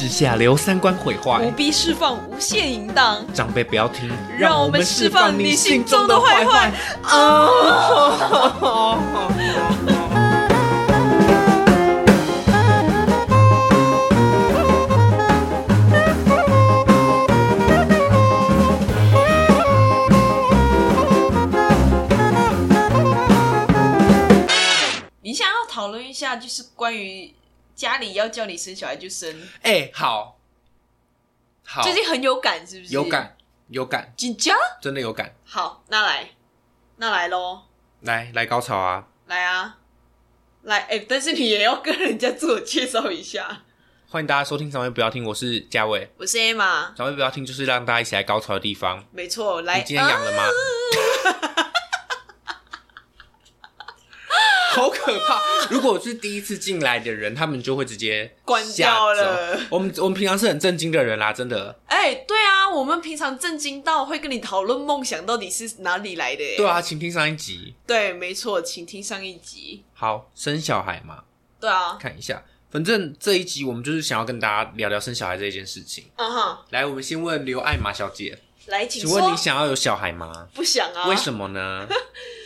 之下留三观毁坏。不，必释放无限淫荡，长辈不要听，让我们释放你心中的坏坏。你想要讨论一下，就是关于家里要叫你生小孩就生，哎、好，好，最近很有感，是不是？有，感，有感，紧张。真的有感。好，那来，那来喽，来来高潮啊！来啊，来，哎、但是你也要跟人家自我介绍一下。欢迎大家收听《长辈不要听》，我是嘉伟。我是 Emma，长辈不要听，就是让大家一起来高潮的地方。没错，来，你今天养了吗？啊 好可怕！如果是第一次进来的人，他们就会直接关掉了我们我们平常是很震惊的人啦，真的。哎、对啊，我们平常震惊到会跟你讨论梦想到底是哪里来的耶。对啊，请听上一集。对，没错，请听上一集。好，生小孩嘛，对啊，看一下。反正这一集我们就是想要跟大家聊聊生小孩这一件事情。嗯哼，来，我们先问刘艾玛小姐，来，请。请问你想要有小孩吗？不想啊？为什么呢？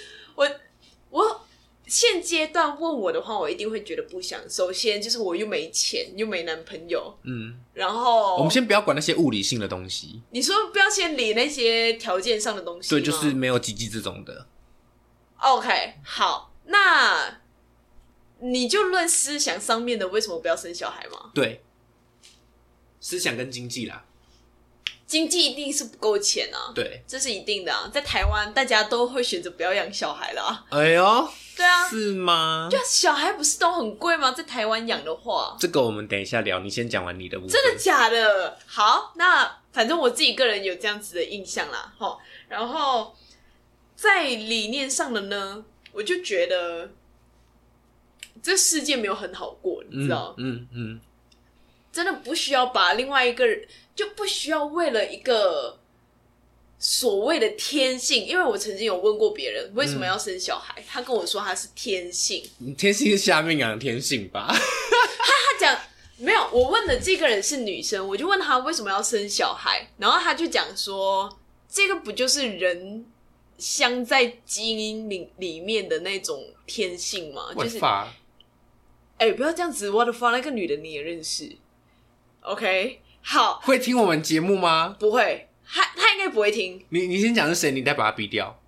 现阶段问我的话，我一定会觉得不想。首先就是我又没钱，又没男朋友，嗯，然后我们先不要管那些物理性的东西，你说不要先理那些条件上的东西吗，对，就是没有鸡鸡这种的。OK。好，那你就论思想上面的，为什么不要生小孩吗？对，思想跟经济啦，经济一定是不够钱啊，对。这是一定的啊。在台湾，大家都会选择不要养小孩啦。哎呦，对啊，是吗？就小孩不是都很贵吗？在台湾养的话，这个我们等一下聊，你先讲完你的部分。真的假的？好，那反正我自己个人有这样子的印象啦，哈。然后在理念上的呢，我就觉得这世界没有很好过，你知道，嗯嗯真的不需要把另外一个人，就不需要为了一个所谓的天性，因为我曾经有问过别人为什么要生小孩，他跟我说他是天性，嗯，天性是下面养的天性吧？他讲没有，我问的这个人是女生，我就问她为什么要生小孩，然后他就讲说，这个不就是人镶在基因里里面的那种天性吗？就是哎、不要这样子，我的发，那个女的你也认识？OK，好，会听我们节目吗？不会，他他应该不会听。你你先讲是谁，你再把他逼掉。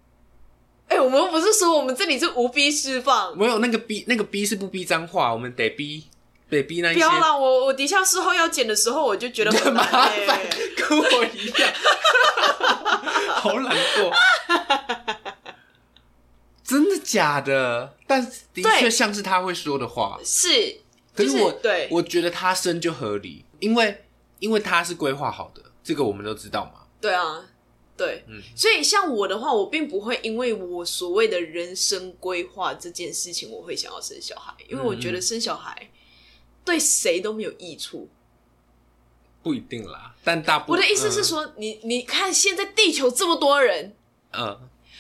哎、我们不是说我们这里是无逼释放，没有那个逼，那个逼是不逼脏话，我们得逼，得逼那一些不要啦！我我底下事后要剪的时候，我就觉得很 麻烦，跟我一样，好懒惰。真的假的？但的确像是他会说的话。是，就是可我对我觉得他生就合理，因为因为他是规划好的，这个我们都知道嘛。对啊，对，嗯。所以像我的话，我并不会因为我所谓的人生规划这件事情，我会想要生小孩，因为我觉得生小孩对谁都没有益处。不一定啦，但大部分我的意思是说，你你看现在地球这么多人，嗯，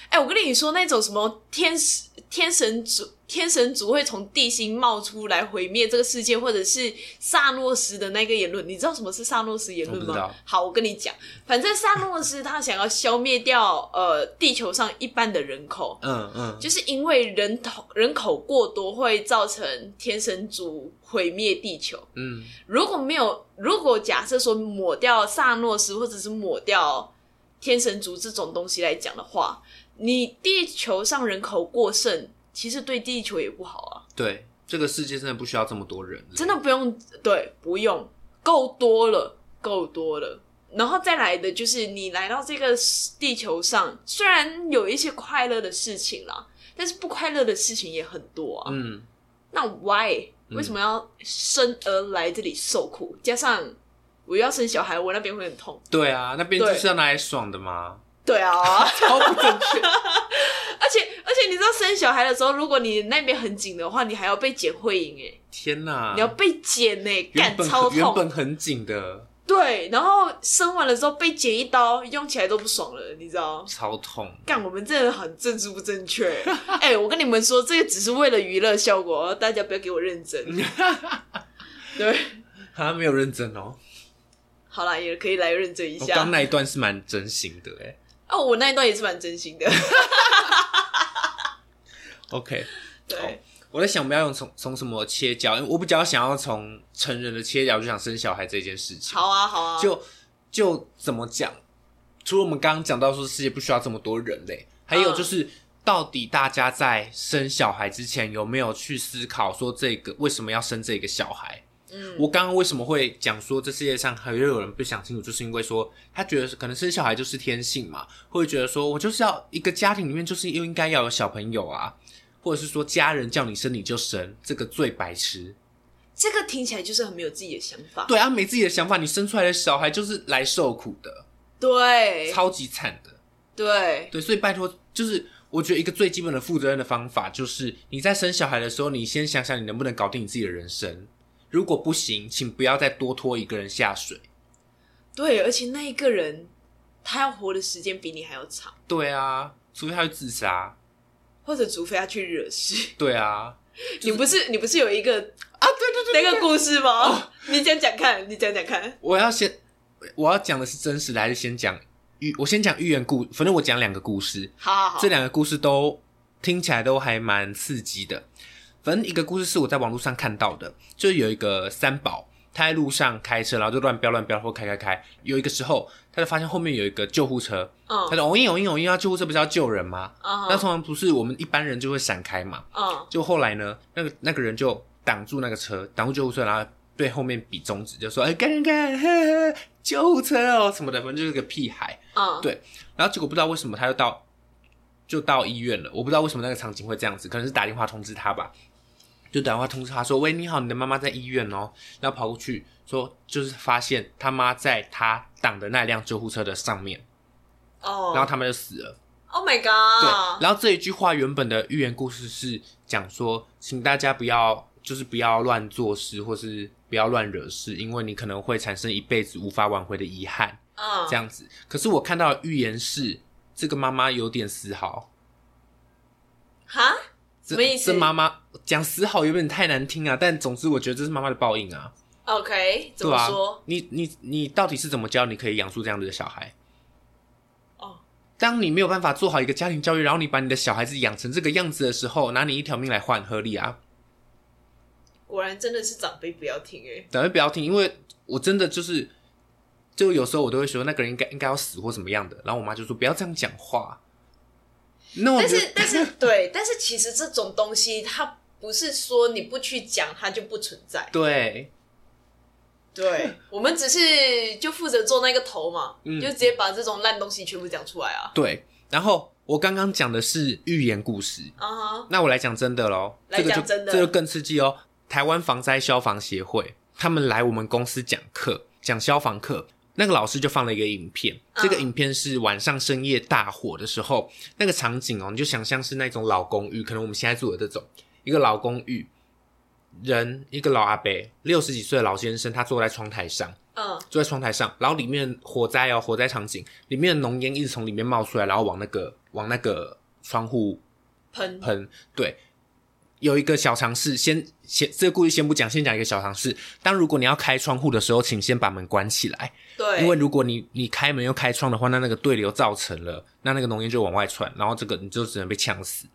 哎、我跟你说，那种什么天使、天神族、天神族会从地心冒出来毁灭这个世界，或者是萨诺斯的那个言论，你知道什么是萨诺斯言论吗？好，我跟你讲，反正萨诺斯他想要消灭掉呃地球上一半的人口。嗯嗯，就是因为人口人口过多会造成天神族毁灭地球。嗯如果没有，如果假设说抹掉萨诺斯或者是抹掉天神族这种东西来讲的话，你地球上人口过剩，其实对地球也不好啊。对，这个世界真的不需要这么多人，真的不用，对，不用，够多了，够多了。然后再来的就是你来到这个地球上，虽然有一些快乐的事情啦，但是不快乐的事情也很多啊。嗯，那 why 为什么要生而来这里受苦？加上我要生小孩，我那边会很痛。对啊，那边就是要拿来爽的嘛，对啊，超不正确。而且而且你知道生小孩的时候，如果你那边很紧的话，你还要被剪会阴哎，天哪，你要被剪哎，干超原痛。本很紧的，对，然后生完了之后被剪一刀，用起来都不爽了，你知道？超痛。干，我们真的很政治不正确。哎、我跟你们说，这个只是为了娱乐效果，大家不要给我认真。对，他没有认真哦。好啦，也可以来认真一下。我刚那一段是蛮真心的哎。哦，我那一段也是蛮真心的。OK，对，我在想我们要用从从什么切角，因为我比较想要从成人的切角，就想生小孩这件事情。好啊，好啊。就就怎么讲？除了我们刚刚讲到说世界不需要这么多人类，还有就是到底大家在生小孩之前有没有去思考说这个为什么要生这个小孩？嗯，我刚刚为什么会讲说这世界上还有人不想清楚，就是因为说他觉得可能生小孩就是天性嘛，会觉得说我就是要一个家庭里面就是又应该要有小朋友啊，或者是说家人叫你生你就生，这个最白痴。这个听起来就是很没有自己的想法。对啊，没自己的想法，你生出来的小孩就是来受苦的，对，超级惨的。对，对，所以拜托，就是我觉得一个最基本的负责任的方法，就是你在生小孩的时候，你先想想你能不能搞定你自己的人生。如果不行，请不要再多拖一个人下水。对，而且那一个人他要活的时间比你还要长，对啊，除非他会自杀。或者除非他去惹事。对啊，你不是你不是有一个啊，对对对那个故事吗？你讲讲看，你讲讲看。我要先我要讲的是真实的，还是先讲寓？我先讲寓言故，反正我讲两个故事，好好好，这两个故事都听起来都还蛮刺激的。反正一个故事是我在网络上看到的，就是有一个三宝，他在路上开车，然后就乱飙乱飙或开开开。有一个时候，他就发现后面有一个救护车，嗯他就哦应哦应哦应，要救护车不是要救人吗？嗯那通常不是我们一般人就会闪开嘛？嗯就后来呢，那个那个人就挡住那个车，挡住救护车，然后对后面比中指，就说：“哎，看看看，呵呵救护车哦什么的，反正就是个屁孩。嗯，对然后结果不知道为什么他就到就到医院了，我不知道为什么那个场景会这样子，可能是打电话通知他吧，就打电话通知他说：“喂，你好，你的妈妈在医院哦。”然后跑过去说，就是发现他妈在他挡的那辆救护车的上面，哦，然后他们就死了。Oh my，God，然后这一句话原本的寓言故事是讲说，请大家不要就是不要乱做事，或是不要乱惹事，因为你可能会产生一辈子无法挽回的遗憾。嗯，这样子。可是我看到的预言是，这个妈妈有点死好。哈，这什么意思这妈妈讲死好有点太难听啊，但总之我觉得这是妈妈的报应啊。OK，怎么说？，你你你到底是怎么教你可以养出这样子的小孩？哦，当你没有办法做好一个家庭教育，然后你把你的小孩子养成这个样子的时候，拿你一条命来换，合理啊？果然真的是长辈不要听哎。长辈不要听，因为我真的就是，就有时候我都会说那个人应该应该要死或怎么样的，然后我妈就说不要这样讲话。那我但是但是 对，但是其实这种东西它不是说你不去讲它就不存在。对，对，我们只是就负责做那个头嘛，嗯就直接把这种烂东西全部讲出来啊。对，然后我刚刚讲的是寓言故事，啊哈，那我来讲真的喽，来这个就讲真的这就更刺激哦。台湾防灾消防协会他们来我们公司讲课，讲消防课，那个老师就放了一个影片，嗯这个影片是晚上深夜大火的时候，那个场景哦，你就想象是那种老公寓，可能我们现在住的这种一个老公寓，人一个老阿伯，六十几岁的老先生，他坐在窗台上。嗯坐在窗台上，然后里面火灾哦，火灾场景里面的浓烟一直从里面冒出来，然后往那个往那个窗户喷，喷。对，有一个小尝试，先先这个故事先不讲，先讲一个小常识。当如果你要开窗户的时候，请先把门关起来，对，因为如果你你开门又开窗的话，那那个对流造成了，那那个浓烟就往外窜，然后这个你就只能被呛死。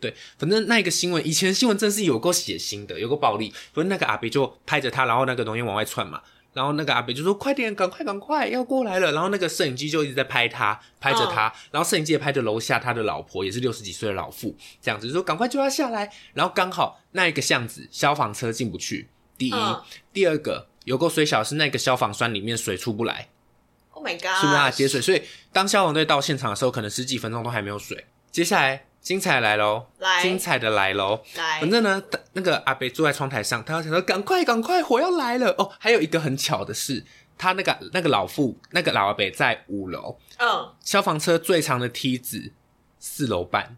对，反正那一个新闻，以前新闻真是有够血腥的，有够暴力。反正那个阿伯就拍着他，然后那个浓烟往外窜嘛，然后那个阿北就说：“快点，赶快，赶快，要过来了。”然后那个摄影机就一直在拍他，拍着他，然后摄影机也拍着楼下他的老婆，也是六十几岁的老妇，这样子就说：“赶快就要下来。”然后刚好那一个巷子消防车进不去，第一，嗯第二个有够水小的是那个消防栓里面水出不来。，Oh my 是没办法 God，接水，所以当消防队到现场的时候，可能十几分钟都还没有水。接下来精彩来喽，来精彩的来喽！来反，正呢，那个阿北坐在窗台上，他要想说赶快赶快，火要来了哦。还有一个很巧的是，他那个那个老妇那个老阿北在五楼，嗯，消防车最长的梯子四楼半。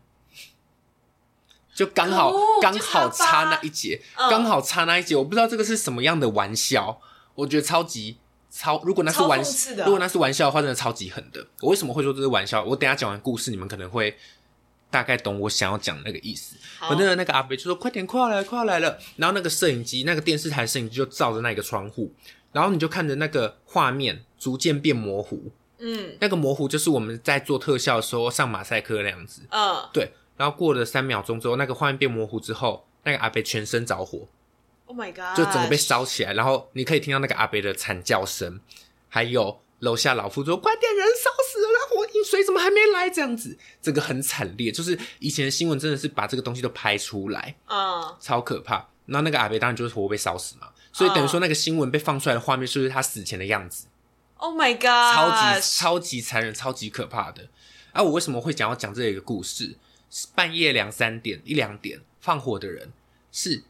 就刚好刚好差那一节，嗯刚好差那一节，我不知道这个是什么样的玩笑，我觉得超级超。如果那是玩如果那是玩笑的话，真的超级狠的。我为什么会说这是玩笑？我等一下讲完故事，你们可能会大概懂我想要讲那个意思。好。反正那个阿北就说：“快点，快要来了，快要来了。”然后那个摄影机，那个电视台摄影机就照着那个窗户，然后你就看着那个画面逐渐变模糊，嗯。那个模糊就是我们在做特效的时候上马赛克那样子。嗯。对，然后过了三秒钟之后，那个画面变模糊之后，那个阿北全身着火，，Oh my god，就整个被烧起来，然后你可以听到那个阿北的惨叫声，还有楼下老妇说：“快点，人烧死了，那火饮水怎么还没来？”这样子，这个很惨烈，就是以前的新闻真的是把这个东西都拍出来，嗯超可怕。然后那个阿北当然就是活被烧死嘛，所以等于说那个新闻被放出来的画面就是他死前的样子。，Oh my god，超级超级残忍、超级可怕的。啊，我为什么会想要讲这一个故事？半夜两三点、一两点放火的人是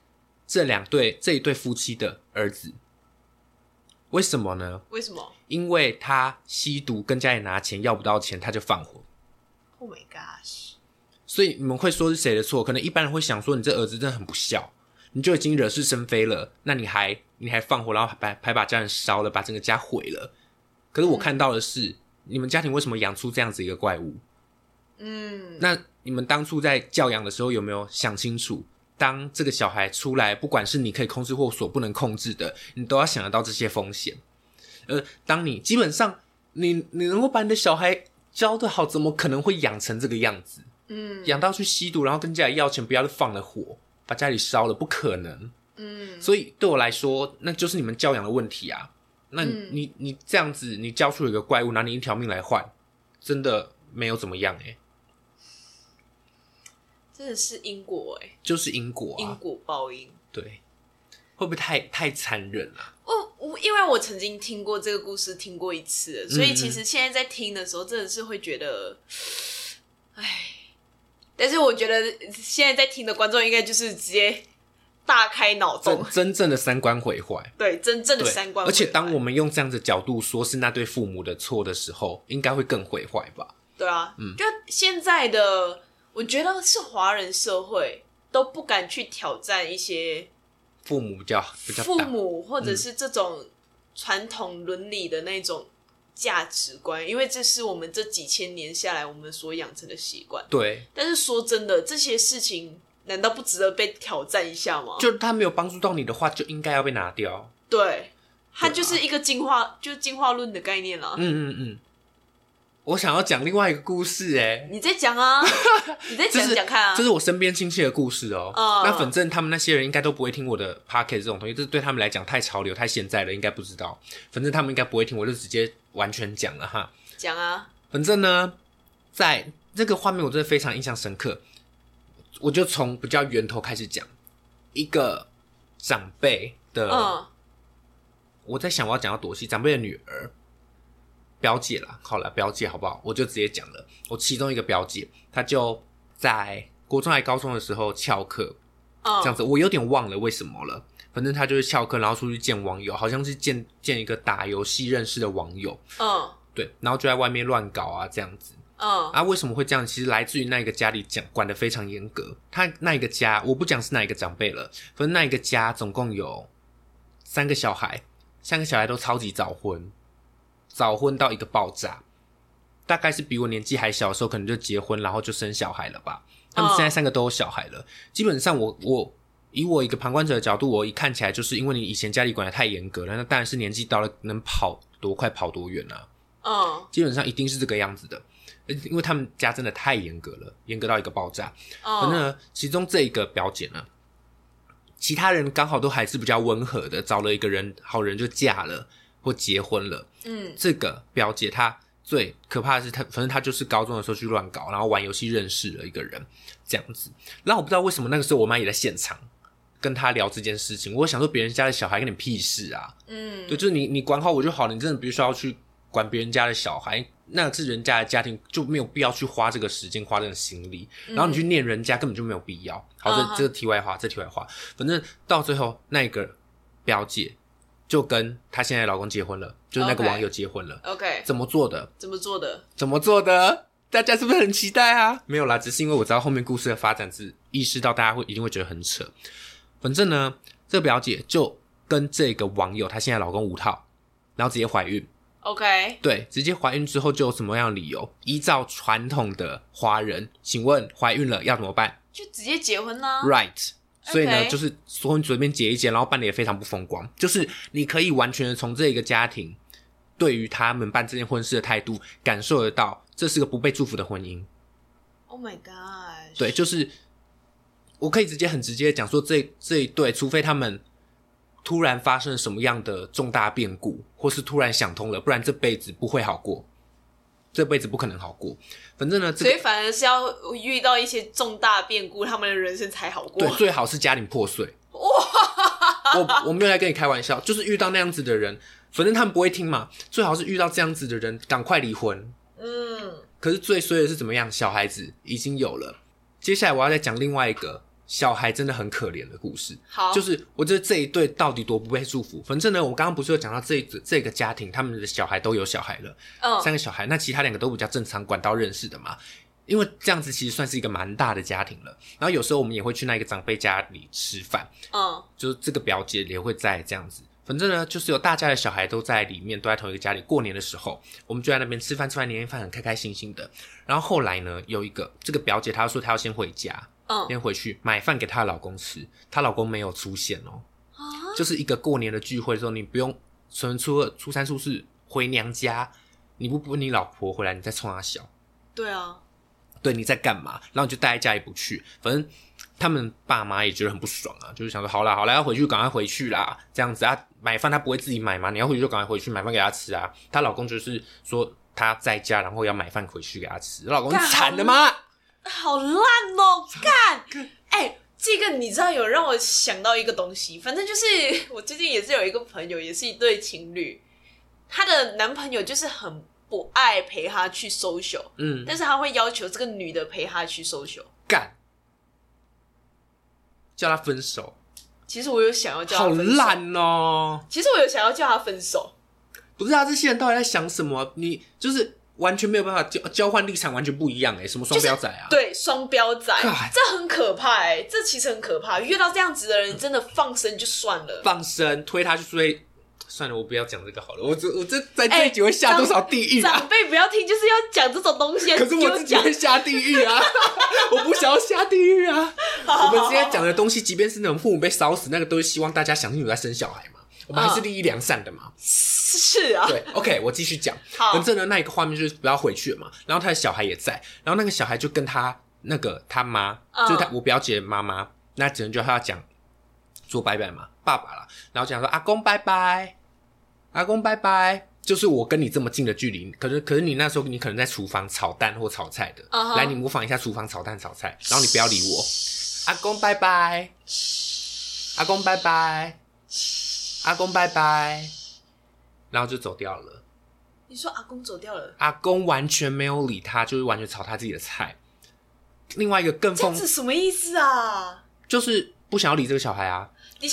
这两对这一对夫妻的儿子。为什么呢？为什么因为他吸毒，跟家里拿钱要不到钱，他就放火。？Oh my gosh，所以你们会说是谁的错？可能一般人会想说，你这儿子真的很不孝，你就已经惹是生非了，那你还你还放火，然后还还把家人烧了，把整个家毁了。可是我看到的是，你们家庭为什么养出这样子一个怪物？嗯那你们当初在教养的时候有没有想清楚？当这个小孩出来，不管是你可以控制或所不能控制的，你都要想得到这些风险。而当你基本上你你能够把你的小孩教的好，怎么可能会养成这个样子？嗯养到去吸毒，然后跟家里要钱，不要就放了火，把家里烧了，不可能。嗯所以对我来说，那就是你们教养的问题啊。那你、嗯你你这样子，你教出了一个怪物，拿你一条命来换，真的没有怎么样诶、真的是因果哎、就是因果因啊。果报应。对，会不会太太残忍了、我我因为我曾经听过这个故事，听过一次，所以其实现在在听的时候，真的是会觉得，唉。但是我觉得现在在听的观众应该就是直接大开脑洞真，正的三观毁坏。对真正的，三观毁坏。而且当我们用这样的角度说是那对父母的错的时候，应该会更毁坏吧？对啊，嗯就现在的，我觉得是华人社会都不敢去挑战一些父母比较父，母或者是这种传统伦理的那种价值观，因为这是我们这几千年下来我们所养成的习惯。对，但是说真的，这些事情难道不值得被挑战一下吗？就他没有帮助到你的话，就应该要被拿掉。对，它就是一个进化，就是进化论的概念了。嗯嗯嗯。我想要讲另外一个故事、欸，你再讲啊，你再讲讲看啊。这是我身边亲戚的故事哦、嗯那反正他们那些人应该都不会听我的 p o c k e t 这种东西，这对他们来讲太潮流、太现在了，应该不知道。反正他们应该不会听，我就直接完全讲了哈。讲啊，反正呢，在这个画面我真的非常印象深刻，我就从比较源头开始讲。一个长辈的，嗯我在想我要讲到多细，长辈的女儿，表姐啦，好了，表姐好不好？我就直接讲了。我其中一个表姐，她就在国中还高中的时候翘课，嗯，这样子，我有点忘了为什么了。反正她就是翘课，然后出去见网友，好像是见见一个打游戏认识的网友，嗯对，然后就在外面乱搞啊，这样子。嗯啊，为什么会这样？其实来自于那一个家里讲管的非常严格。他那一个家，我不讲是哪一个长辈了，反正那一个家总共有三个小孩，三个小孩都超级早婚，早婚到一个爆炸。大概是比我年纪还小的时候，可能就结婚，然后就生小孩了吧。他们现在三个都有小孩了。基本上我，我以我一个旁观者的角度，我一看起来就是因为你以前家里管的太严格了，那当然是年纪到了能跑多快跑多远啊。嗯基本上一定是这个样子的，呃因为他们家真的太严格了，严格到一个爆炸。反正嗯呢，其中这一个表姐呢，其他人刚好都还是比较温和的，找了一个人好人就嫁了或结婚了。嗯这个表姐她最可怕的是她，反正她就是高中的时候去乱搞，然后玩游戏认识了一个人，这样子。然后我不知道为什么那个时候我妈也在现场。跟她聊这件事情，我想说别人家的小孩跟你屁事啊！嗯对，就是你你管好我就好了，你真的不需要去管别人家的小孩，那是人家的家庭，就没有必要去花这个时间花这个心力，然后你去念人家根本就没有必要。好，这这个题外话，这题外话，反正到最后那个表姐就跟她现在老公结婚了，就是那个网友结婚了，，OK，怎么做的？怎么做的？怎么做的？大家是不是很期待啊？没有啦，只是因为我知道后面故事的发展是意识到大家会一定会觉得很扯。反正呢，这个表姐就跟这个网友她现在老公五套，然后直接怀孕。OK，对，直接怀孕之后就有什么样的理由？依照传统的华人，请问怀孕了要怎么办就直接结婚啦、？Right，所以呢就是说你随便结一结，然后办的也非常不风光，就是你可以完全的从这一个家庭对于他们办这件婚事的态度，感受得到这是个不被祝福的婚姻。Oh my god！对，就是我可以直接很直接的讲说这这一对，除非他们突然发生了什么样的重大变故，或是突然想通了，不然这辈子不会好过，这辈子不可能好过。反正呢，这个所以反而是要遇到一些重大变故，他们的人生才好过对。最好是家庭破碎。哇！我我没有在跟你开玩笑，就是遇到那样子的人，反正他们不会听嘛。最好是遇到这样子的人，赶快离婚。嗯，可是最衰的是怎么样？小孩子已经有了。接下来我要再讲另外一个小孩真的很可怜的故事。好，就是我觉得这一对到底多不被祝福。反正呢，我刚刚不是有讲到这一这个家庭，他们的小孩都有小孩了，嗯三个小孩，那其他两个都比较正常，管道认识的嘛。因为这样子其实算是一个蛮大的家庭了。然后有时候我们也会去那个长辈家里吃饭，嗯就是这个表姐也会在这样子。反正呢，就是有大家的小孩都在里面，都在同一个家里。过年的时候，我们就在那边吃饭，吃完年夜饭很开开心心的。然后后来呢，有一个这个表姐她说她要先回家，嗯先回去买饭给她的老公吃，她老公没有出现哦。啊，就是一个过年的聚会的时候，你不用纯初二、初三、初四回娘家，你不不你老婆回来，你再冲她笑，对啊，对，你在干嘛？然后你就待在家里不去，反正他们爸妈也觉得很不爽啊，就是想说，好啦好啦，要回去赶快回去啦，这样子啊，买饭她不会自己买嘛，你要回去就赶快回去买饭给她吃啊。她老公就是说他在家，然后要买饭回去给她吃，老公干惨了吗？好烂哦！干，哎、这个你知道有让我想到一个东西，反正就是 我最近也是有一个朋友，也是一对情侣，她的男朋友就是很不爱陪她去 social，嗯，但是他会要求这个女的陪他去 social。干，叫他分手，其实我有想要叫好他分手，烂哦。其实我有想要叫他分手，不是啊，这些人到底在想什么？你就是完全没有办法交交换立场，完全不一样哎、什么双标仔啊？对，双标仔这很可怕哎、这其实很可怕。遇到这样子的人，真的放生就算了。放生推他去追，算了，我不要讲这个好了。我这我这在这哎一集会下多少地狱啊？长辈不要听，就是要讲这种东西。可是我自己会下地狱啊！我不想要下地狱啊！我们今天讲的东西，即便是那种父母被烧死，那个都是希望大家想清楚再生小孩嘛。我们还是利益良善的嘛。是啊，对，OK，我继续讲。好反正呢，那一个画面就是不要回去了嘛。然后他的小孩也在，然后那个小孩就跟他那个他妈，嗯就是他我表姐的妈妈，那只能叫他讲说拜拜嘛，爸爸啦。然后讲说阿公拜拜，阿公拜拜。就是我跟你这么近的距离，可是可是你那时候你可能在厨房炒蛋或炒菜的来你模仿一下厨房炒蛋炒菜，然后你不要理我，阿公拜拜，阿公拜拜，阿公拜拜，然后就走掉了。你说阿公走掉了，阿公完全没有理他，就是完全炒他自己的菜。另外一个更讽，这样子什么意思啊？就是不想要理这个小孩啊。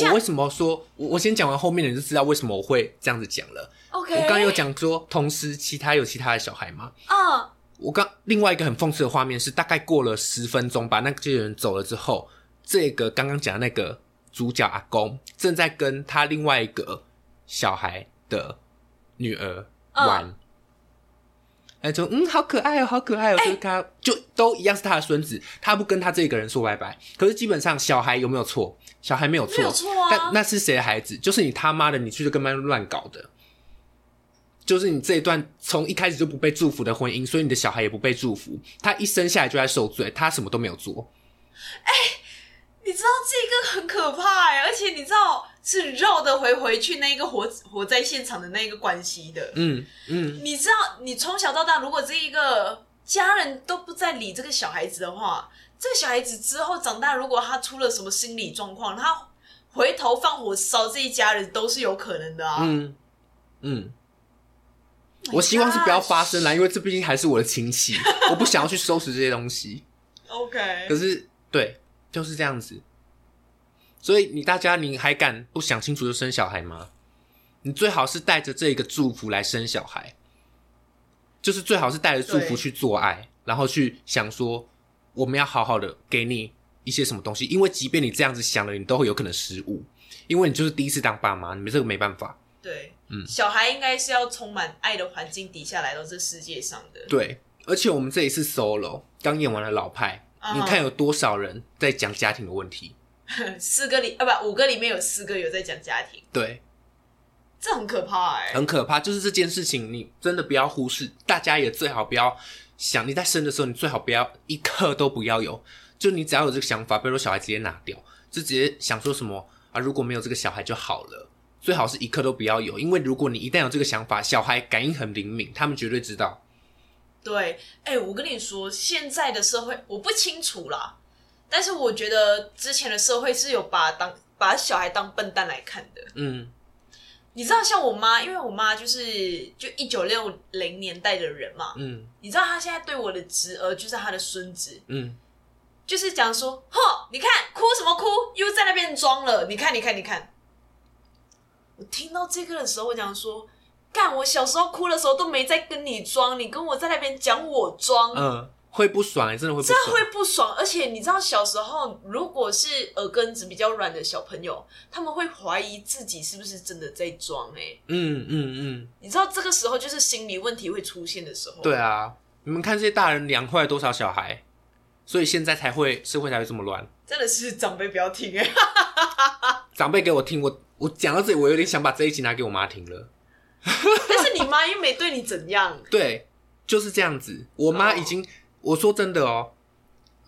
我为什么说，我我先讲完后面的你就知道为什么我会这样子讲了。OK？我刚刚有讲说，同时其他有其他的小孩吗？啊，我刚另外一个很讽刺的画面是，大概过了十分钟吧，那这些人走了之后，这个刚刚讲的那个主角阿公正在跟他另外一个小孩的女儿玩。嗯哎，就嗯，好可爱哦，好可爱哦，就是他，就都一样是他的孙子，他不跟他这个人说拜拜。可是基本上小孩有没有错？小孩没有错，有错啊但那是谁的孩子？就是你他妈的，你去就跟他们乱搞的。就是你这一段从一开始就不被祝福的婚姻，所以你的小孩也不被祝福。他一生下来就在受罪，他什么都没有做。你知道这个很可怕哎，而且你知道是绕的回回去那个活活在现场的那个关系的。嗯嗯，你知道，你从小到大，如果这一个家人都不再理这个小孩子的话，这个小孩子之后长大，如果他出了什么心理状况，他回头放火烧这一家人都是有可能的啊。嗯嗯，Oh 我希望是不要发生啦，因为这毕竟还是我的亲戚，我不想要去收拾这些东西。OK，可是，对，就是这样子。所以你大家你还敢不想清楚就生小孩吗？你最好是带着这个祝福来生小孩，就是最好是带着祝福去做爱，然后去想说我们要好好的给你一些什么东西，因为即便你这样子想了，你都会有可能失误，因为你就是第一次当爸妈，你们这个没办法。对，嗯小孩应该是要充满爱的环境底下来到这世界上的。对，而且我们这一次 solo 刚演完了老派，啊你看有多少人在讲家庭的问题？四个里啊不五个里面有四个有在讲家庭，对，这很可怕哎、很可怕。就是这件事情，你真的不要忽视，大家也最好不要想你在生的时候，你最好不要一刻都不要有，就你只要有这个想法，比如说小孩直接拿掉，就直接想说什么啊，如果没有这个小孩就好了。最好是一刻都不要有，因为如果你一旦有这个想法，小孩感应很灵敏，他们绝对知道。对，哎、我跟你说，现在的社会我不清楚啦，但是我觉得之前的社会是有把当把小孩当笨蛋来看的。嗯。你知道，像我妈，因为我妈就是就一九六零年代的人嘛，嗯。你知道她现在对我的侄儿就是她的孙子，嗯，就是讲说，哼，你看哭什么哭，又在那边装了，你看，你看，你看。我听到这个的时候，我讲说，干，我小时候哭的时候都没在跟你装，你跟我在那边讲我装，嗯，会不爽、欸，真的会不这爽。会不爽。而且你知道，小时候如果是耳根子比较软的小朋友，他们会怀疑自己是不是真的在装、欸。嗯嗯嗯，你知道这个时候就是心理问题会出现的时候。对啊，你们看这些大人凉快了多少小孩，所以现在才会社会才会这么乱。真的是长辈不要听哎、长辈给我听，我我讲到这里，我有点想把这一集拿给我妈听了。但是你妈又没对你怎样，对，就是这样子。我妈已经，我说真的哦，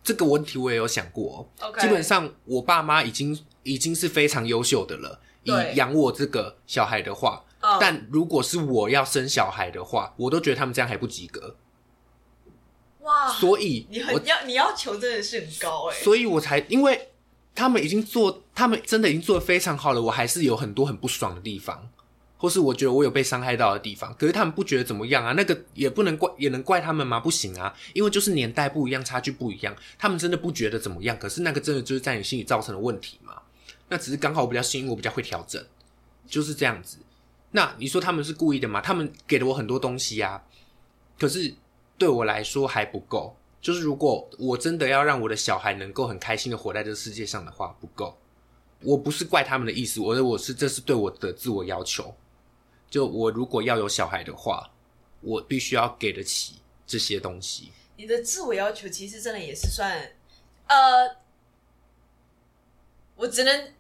这个问题我也有想过、哦。OK 基本上我爸妈已经已经是非常优秀的了，以养我这个小孩的话。嗯但如果是我要生小孩的话，我都觉得他们这样还不及格，哇，所以你我很要你要求真的是很高哎、所以我才因为他们已经做，他们真的已经做的非常好了，我还是有很多很不爽的地方，或是我觉得我有被伤害到的地方，可是他们不觉得怎么样啊？那个也不能怪，也能怪他们吗？不行啊，因为就是年代不一样，差距不一样，他们真的不觉得怎么样，可是那个真的就是在你心里造成的问题嘛？那只是刚好我比较幸运，我比较会调整，就是这样子。那你说他们是故意的吗？他们给了我很多东西啊，可是对我来说还不够。就是如果我真的要让我的小孩能够很开心的活在这个世界上的话，不够。我不是怪他们的意思，我的我是这是对我的自我要求。就我如果要有小孩的话，我必须要给得起这些东西。你的自我要求其实真的也是算，呃，我只能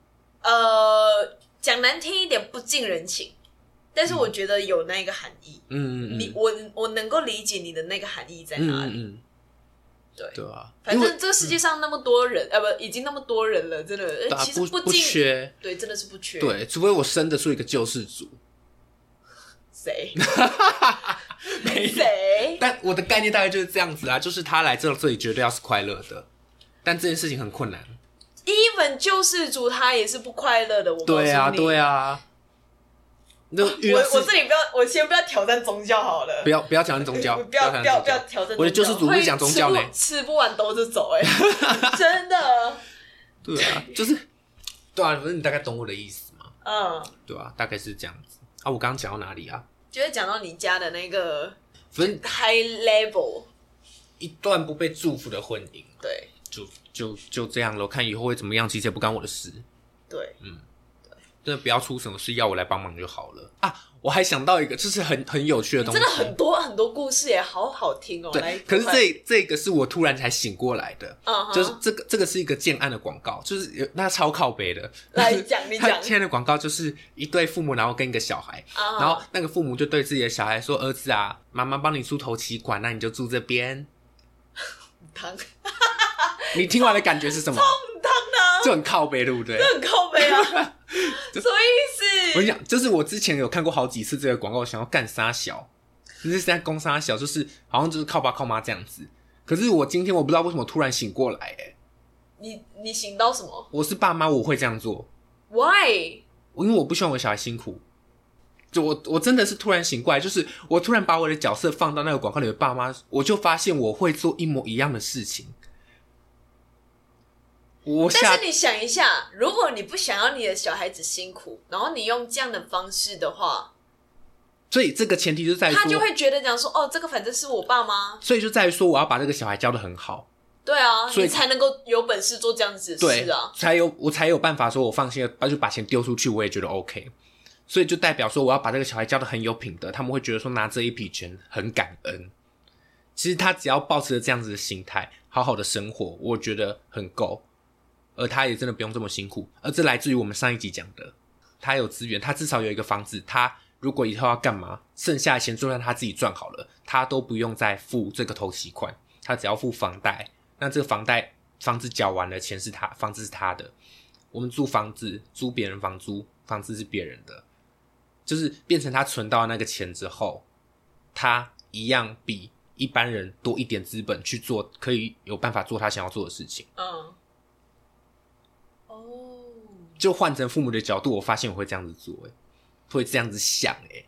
呃讲难听一点，不近人情，但是我觉得有那个含义。嗯嗯嗯你我我能够理解你的那个含义在嗯哪里。对对啊，反正这个世界上那么多人，呃，不，已经那么多人了，真的，其实不缺，对，真的是不缺。，对，除非我生得出一个救世主。谁？没谁？但我的概念大概就是这样子啦，就是他来这这里绝对要是快乐的，但这件事情很困难。even 救世主他也是不快乐的。我告诉对啊，对啊。那我我这里不要，我先不要挑战宗教好了。不要 不要挑战宗教，不要不要不要挑战宗教。我的救世主不是讲宗教呢吃不完兜着走哎、真的。对啊，就是对啊，反正你大概懂我的意思吗，嗯，对啊，大概是这样子啊。我刚刚讲到哪里啊？就是讲到你家的那个反正 high level，一段不被祝福的婚姻，对就就就这样了。看以后会怎么样，其实也不干我的事。对，真的不要出什么事，要我来帮忙就好了啊！我还想到一个，就是很很有趣的东西，真的很多很多故事也好好听哦。对。可是这这个是我突然才醒过来的，就是这个这个是一个建案的广告，就是有那超靠北的。来讲你讲现在 的广告就是一对父母，然后跟一个小孩，啊然后那个父母就对自己的小孩说：“儿子啊，妈妈帮你梳头期款，那你就住这边。汤” 你听完的感觉是什么？就很靠背，对不对？很靠背啊，什么意思？我跟你讲，就是我之前有看过好几次这个广告，想要干沙小，就是在攻沙小，就是好像就是靠爸靠妈这样子。可是我今天我不知道为什么突然醒过来、哎，你你醒到什么我是爸妈，我会这样做，？Why？因为我不希望我的小孩辛苦。就我我真的是突然醒过来，就是我突然把我的角色放到那个广告里的爸妈，我就发现我会做一模一样的事情。但是你想一下，如果你不想要你的小孩子辛苦，然后你用这样的方式的话，所以这个前提就在于，他就会觉得讲说，哦，这个反正是我爸妈，所以就在于说我要把这个小孩教的很好。对啊，所以你才能够有本事做这样子的对事啊。才有我才有办法说，我放心的就把钱丢出去，我也觉得 OK。所以就代表说，我要把这个小孩教的很有品德，他们会觉得说拿这一笔钱很感恩。其实他只要保持着这样子的心态，好好的生活，我觉得很够。而他也真的不用这么辛苦，而这来自于我们上一集讲的，他有资源，他至少有一个房子，他如果以后要干嘛，剩下的钱就算他自己赚好了，他都不用再付这个头期款，他只要付房贷，那这个房贷房子缴完了，钱是他房子是他的，我们租房子租别人房租，房子是别人的，就是变成他存到那个钱之后，他一样比一般人多一点资本去做，可以有办法做他想要做的事情。嗯，哦，就换成父母的角度，我发现我会这样子做、欸，会这样子想、欸，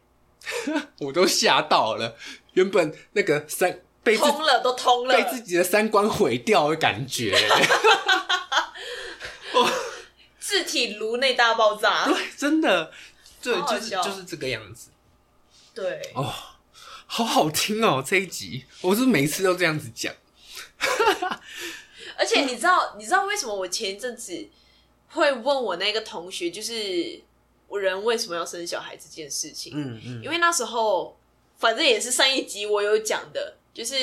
我都吓到了。原本那个三被自通了都通了，被自己的三观毁掉的感觉、字体颅内大爆炸。对，真的，对，就是就是这个样子。对，哦，好好听哦，这一集，我是不是每一次都这样子讲。而且你知道，你知道为什么我前一阵子会问我那个同学，就是我人为什么要生小孩这件事情？嗯嗯因为那时候反正也是上一集我有讲的，就是，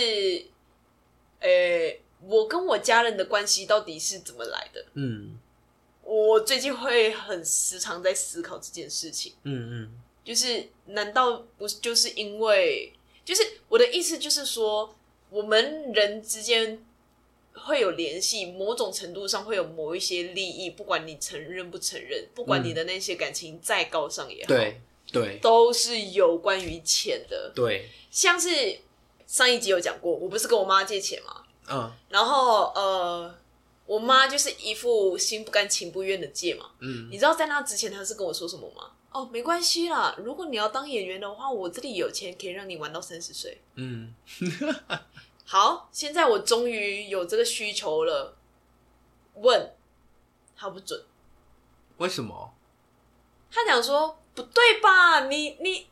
呃、我跟我家人的关系到底是怎么来的？嗯我最近会很时常在思考这件事情，嗯嗯就是难道不就是因为，就是我的意思就是说，我们人之间会有联系，某种程度上会有某一些利益，不管你承认不承认，不管你的那些感情再高尚也好，，对对都是有关于钱的。对，像是上一集有讲过，我不是跟我妈借钱嘛，嗯然后呃，我妈就是一副心不甘情不愿的借嘛。嗯你知道在那之前她是跟我说什么吗？哦，没关系啦，如果你要当演员的话，我这里有钱可以让你玩到三十岁。嗯 好，现在我终于有这个需求了，问他不准，为什么？他讲说不对吧？你你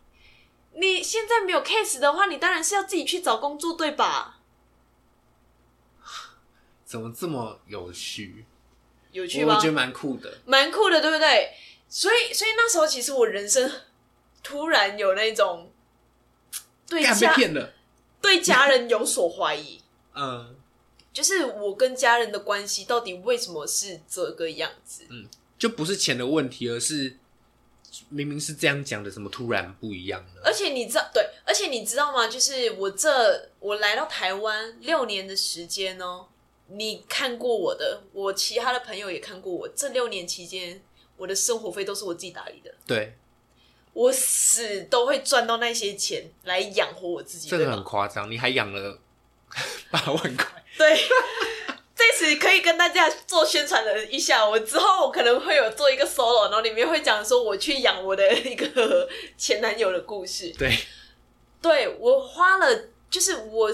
你现在没有 case 的话，你当然是要自己去找工作，对吧？怎么这么有趣？有趣吗我我觉？得蛮酷的。蛮酷的，对不对？所以，所以那时候其实我人生突然有那种对干被骗了。对家人有所怀疑，嗯就是我跟家人的关系到底为什么是这个样子？嗯就不是钱的问题，而是明明是这样讲的，怎么突然不一样了？而且你知道，对，而且你知道吗？就是我这我来到台湾六年的时间哦，你看过我的，我其他的朋友也看过我。这六年期间，我的生活费都是我自己打理的，对，我死都会赚到那些钱来养活我自己，这个很？夸张，你还养了 八万块。对，这次可以跟大家做宣传的一下，我之后我可能会有做一个 solo，然后里面会讲说我去养我的一个前男友的故事。对，对我花了，就是我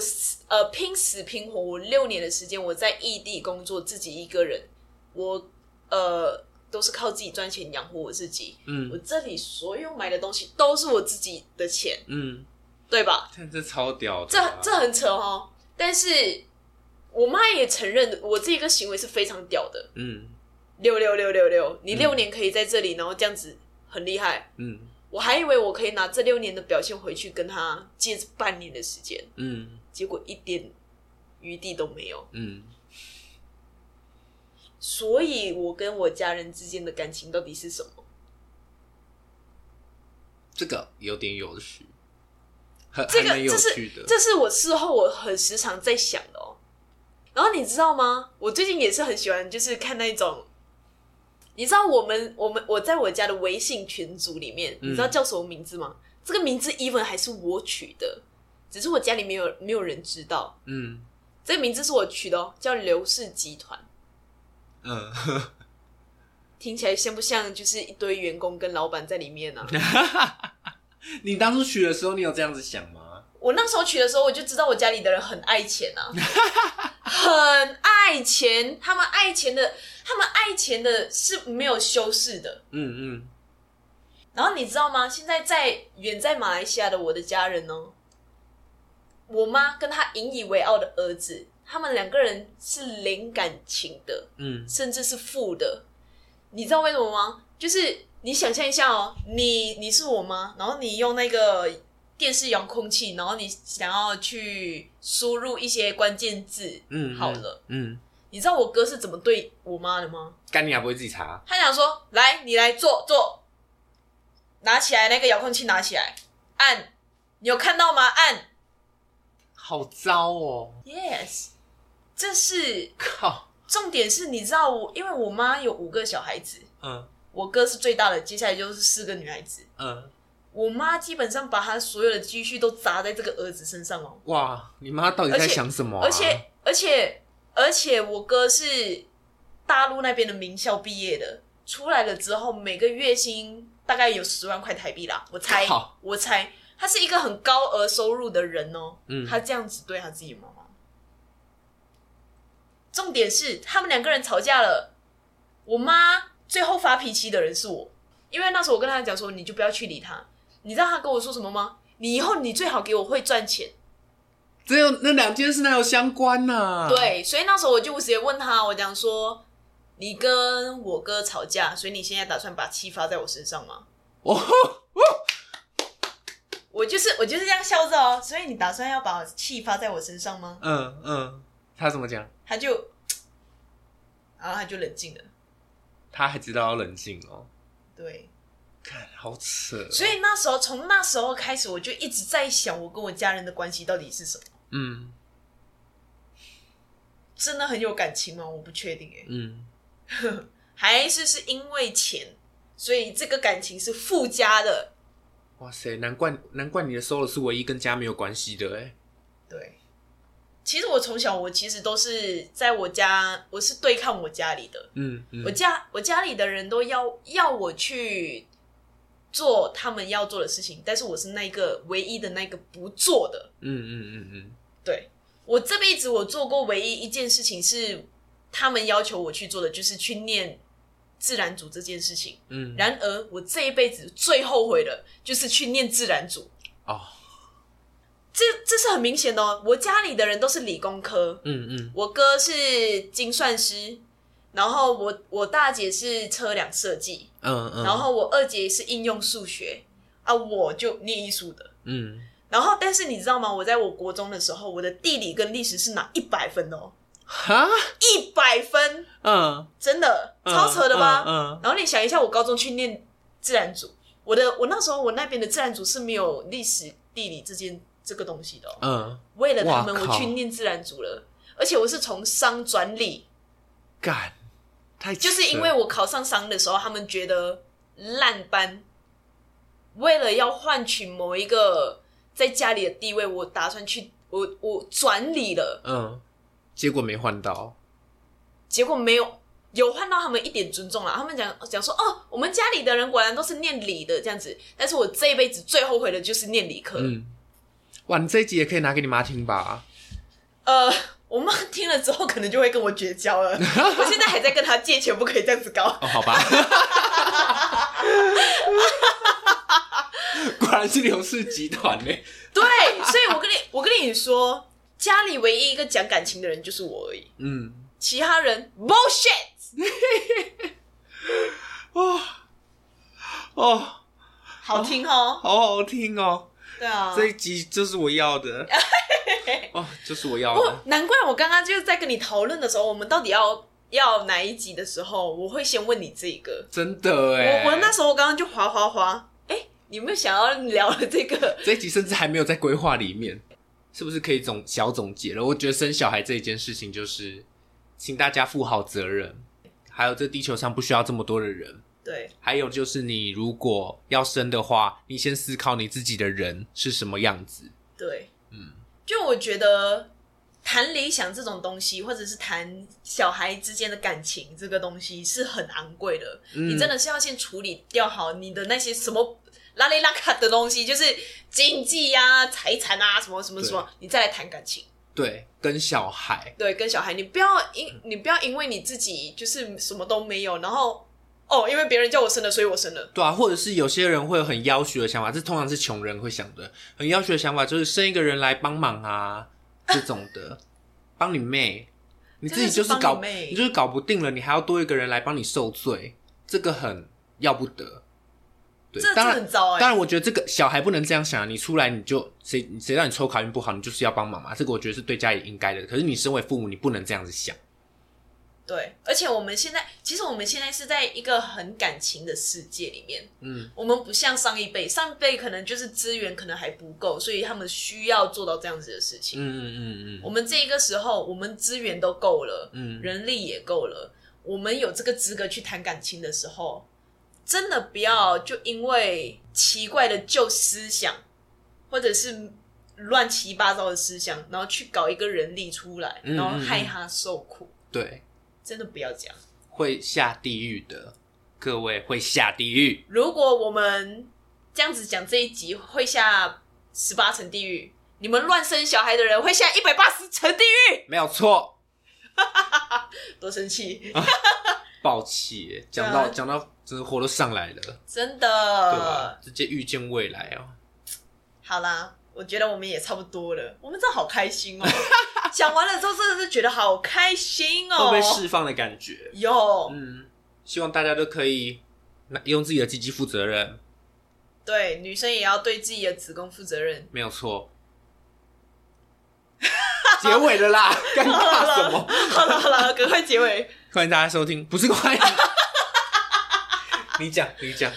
呃拼死拼活，我六年的时间我在异地工作，自己一个人，我呃都是靠自己赚钱养活我自己。嗯我嗯这里所有买的东西都是我自己的钱，嗯，对吧？但这超屌的这啊，这很扯哦。但是我妈也承认我这个行为是非常屌的，嗯六六六六六，你六年可以在这里，然后这样子很厉害。嗯我还以为我可以拿这六年的表现回去跟他借半年的时间，嗯结果一点余地都没有。嗯，所以，我跟我家人之间的感情到底是什么？这个有点有趣，很这个有这是趣的。这是我事后我很时常在想的哦。然后你知道吗？我最近也是很喜欢，就是看那种，你知道我们我们我在我家的微信群组里面，嗯你知道叫什么名字吗？这个名字 even 还是我取的，只是我家里没有没有人知道。嗯这个名字是我取的哦，叫刘氏集团。嗯，听起来像不像就是一堆员工跟老板在里面呢、你当初取的时候，你有这样子想吗？我那时候取的时候，我就知道我家里的人很爱钱啊，很爱钱。他们爱钱的，他们爱钱的是没有修饰的。嗯嗯，然后你知道吗？现在在远在马来西亚的我的家人呢，我妈跟她引以为傲的儿子，他们两个人是零感情的，嗯甚至是负的。你知道为什么吗？就是你想象一下哦，你你是我妈，然后你用那个电视遥控器，然后你想要去输入一些关键字，嗯，好了，嗯你知道我哥是怎么对我妈的吗？干你还不会自己查？他想说：“来，你来坐坐，拿起来那个遥控器，拿起来，按，你有看到吗？按好糟哦！，yes，这是靠，重点是，你知道我，因为我妈有五个小孩子，嗯。我哥是最大的，接下来就是四个女孩子。嗯，我妈基本上把她所有的积蓄都砸在这个儿子身上哦，哇，你妈到底在想什么、啊？而且而且而且我哥是大陆那边的名校毕业的，出来了之后每个月薪大概有十万块台币啦，我猜靠，我猜。他是一个很高额收入的人哦，嗯。他这样子对他自己妈妈。重点是他们两个人吵架了，我妈最后发脾气的人是我，因为那时候我跟他讲说，你就不要去理他。你知道他跟我说什么吗？你以后你最好给我会赚钱。只有那两件事哪有相关呢、，对，所以那时候我就直接问他，我讲说，你跟我哥吵架，所以你现在打算把气发在我身上吗？哦，我就是我就是这样笑着哦，所以你打算要把气发在我身上吗？嗯嗯，他怎么讲？他就，然后他就冷静了。他还知道要冷静哦。对，看，好扯哦。所以那时候从那时候开始，我就一直在想，我跟我家人的关系到底是什么？嗯真的很有感情吗？我不确定哎，嗯，还是是因为钱，所以这个感情是附加的。哇塞，难怪难怪你的 solo 是唯一跟家没有关系的哎。对，其实我从小我其实都是在我家，我是对抗我家里的，嗯嗯我家我家里的人都要要我去做他们要做的事情，但是我是那个唯一的那个不做的。嗯嗯嗯嗯，对我这辈子我做过唯一一件事情是他们要求我去做的，就是去念自然组这件事情。嗯，然而我这一辈子最后悔的就是去念自然组。哦，这这是很明显的哦，我家里的人都是理工科，嗯嗯。我哥是精算师，然后我我大姐是车辆设计，嗯嗯，然后我二姐是应用数学。啊，我就念艺术的。嗯，然后，但是你知道吗？我在我国中的时候，我的地理跟历史是拿一百分哦，哈，一百分，嗯，真的？嗯超扯的吧？嗯嗯。然后你想一下，我高中去念自然组，我的我那时候我那边的自然组是没有历史地理这件这个东西的、哦，嗯，为了他们我去念自然组了，而且我是从商转理，干，太就是因为我考上商的时候，他们觉得烂班，为了要换取某一个在家里的地位，我打算去我我转理了，嗯，结果没换到，结果没有有换到他们一点尊重了。他们讲讲说哦，我们家里的人果然都是念理的这样子，但是我这一辈子最后悔的就是念理科。嗯，哇，你这一集也可以拿给你妈听吧？呃，我妈听了之后可能就会跟我绝交了。我现在还在跟她借钱，不可以这样子搞。哦，好吧。果然是刘氏集团呢。对，所以我跟你我跟你说，家里唯一一个讲感情的人就是我而已，嗯，其他人 bullshit。哦哦，好听哦，好好听哦，对啊。这一集就是我要的。哦，就是我要我的。难怪我刚刚就是在跟你讨论的时候，我们到底要要哪一集的时候，我会先问你这个。真的哎，我我那时候刚刚就滑滑滑，哎、你有没有想要聊的这个？这一集甚至还没有在规划里面，是不是可以总小总结了？我觉得生小孩这一件事情，就是请大家负好责任，还有这地球上不需要这么多的人，对。还有就是你如果要生的话，你先思考你自己的人是什么样子。对，嗯，就我觉得谈理想这种东西，或者是谈小孩之间的感情这个东西是很昂贵的，嗯。你真的是要先处理掉好你的那些什么。拉里拉卡的东西，就是经济呀、财产啊，什么什么什么，你再来谈感情。对，跟小孩，对，跟小孩，你不要因你不要因为你自己就是什么都没有，然后哦，因为别人叫我生的，所以我生了。对啊，或者是有些人会有很要求的想法，这通常是穷人会想的，很要求的想法就是生一个人来帮忙啊，这种的，帮你妹，你自己就是搞，你你就是搞不定了，你还要多一个人来帮你受罪，这个很要不得。对这，当然很糟哎、当然，我觉得这个小孩不能这样想啊！你出来你就谁谁让你抽考运不好，你就是要帮忙嘛，这个我觉得是对家里应该的。可是你身为父母，你不能这样子想。对，而且我们现在，其实我们现在是在一个很感情的世界里面，嗯，我们不像上一辈，上一辈可能就是资源可能还不够，所以他们需要做到这样子的事情。嗯嗯嗯嗯。我们这一个时候，我们资源都够了，嗯，人力也够了，我们有这个资格去谈感情的时候，真的不要就因为奇怪的旧思想，或者是乱七八糟的思想，然后去搞一个人力出来，嗯然后害他受苦，对，真的不要这样。会下地狱的，各位会下地狱。如果我们这样子讲这一集会下十八层地狱，你们乱生小孩的人会下一百八十层地狱，没有错，多生气！暴气耶！讲到讲到，真的火都上来了，真的对吧？。直接预见未来哦。好啦，我觉得我们也差不多了，我们真的好开心哦！讲完了之后真的是觉得好开心哦，会被释放的感觉。有、嗯，希望大家都可以拿用自己的鸡鸡负责任，对，女生也要对自己的子宫负责任。没有错。结尾了啦，尴尬什么？好了好了，赶快结尾。欢迎大家收听，不是欢迎。你讲，你讲，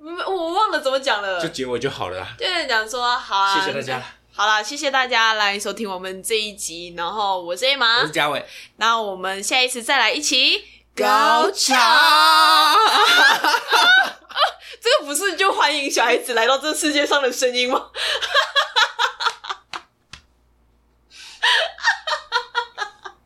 嗯我忘了怎么讲了，就结尾就好了啦。就是讲说好啊，谢谢大家。好啦，谢谢大家来收听我们这一集。然后我是 A 马，我是嘉伟。那我们下一次再来一起高潮。这个不是就欢迎小孩子来到这世界上的声音吗？哈哈哈哈哈！